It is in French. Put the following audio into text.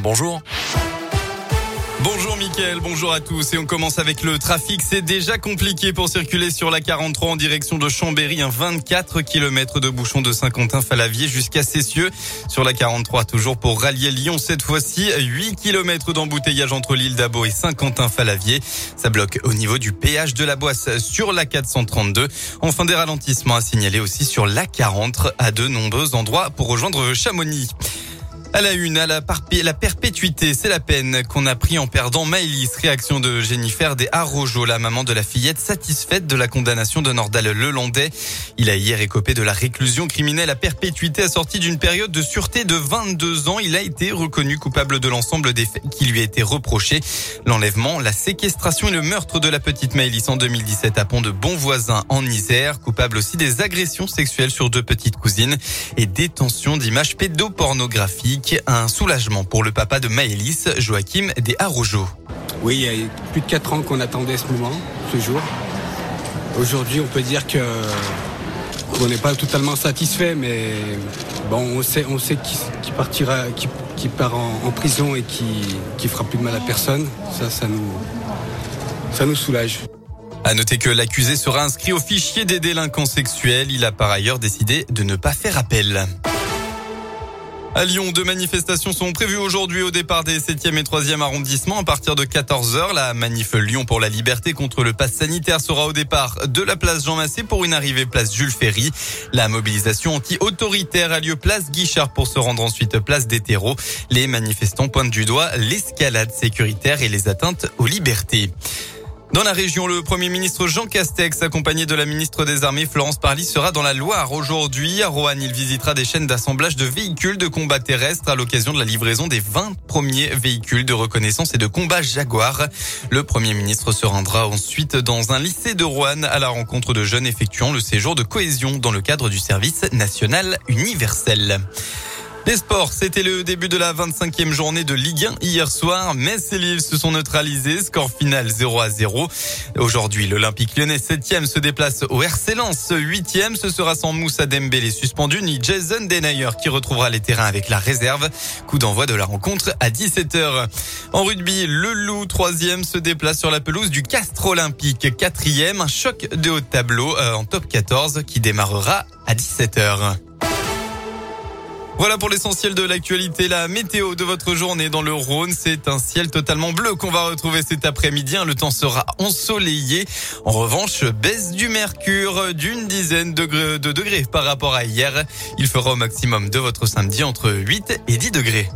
bonjour. Bonjour Mickaël, bonjour à tous et on commence avec le trafic. C'est déjà compliqué pour circuler sur la 43 en direction de Chambéry, un 24 km de bouchon de Saint-Quentin-Falavier jusqu'à Cessieux. Sur la 43 toujours pour rallier Lyon cette fois-ci, 8 km d'embouteillage entre l'île d'Abo et Saint-Quentin-Falavier. Ça bloque au niveau du péage de la Boisse sur la 432. Enfin des ralentissements à signaler aussi sur la 40 à de nombreux endroits pour rejoindre Chamonix. À la une, à la, la perpétuité, c'est la peine qu'on a pris en perdant Maëlys. Réaction de Jennifer des Arrojo, la maman de la fillette satisfaite de la condamnation de Nordal Lelandais. Il a hier écopé de la réclusion criminelle à perpétuité assortie d'une période de sûreté de 22 ans. Il a été reconnu coupable de l'ensemble des faits qui lui a été reproché. L'enlèvement, la séquestration et le meurtre de la petite Maëlys en 2017 à Pont de Bonvoisin en Isère. Coupable aussi des agressions sexuelles sur deux petites cousines et détention d'images pédopornographiques un soulagement pour le papa de Maëlys, Joachim des Arrojo. Oui, il y a plus de 4 ans qu'on attendait ce moment, ce jour. Aujourd'hui, on peut dire que on n'est pas totalement satisfait, mais bon, on sait, on sait qui, partira, qui, part en, prison et qui, qui fera plus de mal à personne. Ça, ça nous, ça nous soulage. À noter que l'accusé sera inscrit au fichier des délinquants sexuels. Il a par ailleurs décidé de ne pas faire appel. À Lyon, deux manifestations sont prévues aujourd'hui au départ des 7e et 3e arrondissements. À partir de 14h, la manif Lyon pour la liberté contre le pass sanitaire sera au départ de la place Jean Massé pour une arrivée place Jules Ferry. La mobilisation anti-autoritaire a lieu place Guichard pour se rendre ensuite place des terreaux. Les manifestants pointent du doigt l'escalade sécuritaire et les atteintes aux libertés. Dans la région, le Premier ministre Jean Castex, accompagné de la ministre des Armées Florence Parly, sera dans la Loire aujourd'hui. À Roanne, il visitera des chaînes d'assemblage de véhicules de combat terrestre à l'occasion de la livraison des 20 premiers véhicules de reconnaissance et de combat Jaguar. Le Premier ministre se rendra ensuite dans un lycée de Roanne à la rencontre de jeunes effectuant le séjour de cohésion dans le cadre du service national universel. Les sports, c'était le début de la 25e journée de Ligue 1 hier soir. Metz et Lille se sont neutralisés. Score final 0 à 0. Aujourd'hui, l'Olympique lyonnais 7e se déplace au RC Lens. 8e, ce sera sans Moussa Dembélé suspendu ni Jason Denayer qui retrouvera les terrains avec la réserve. Coup d'envoi de la rencontre à 17h. En rugby, le Loup 3e se déplace sur la pelouse du Castre Olympique. 4e, un choc de haut tableau euh, en top 14 qui démarrera à 17h. Voilà pour l'essentiel de l'actualité. La météo de votre journée dans le Rhône, c'est un ciel totalement bleu qu'on va retrouver cet après-midi. Le temps sera ensoleillé. En revanche, baisse du mercure d'une dizaine de degrés par rapport à hier. Il fera au maximum de votre samedi entre 8 et 10 degrés.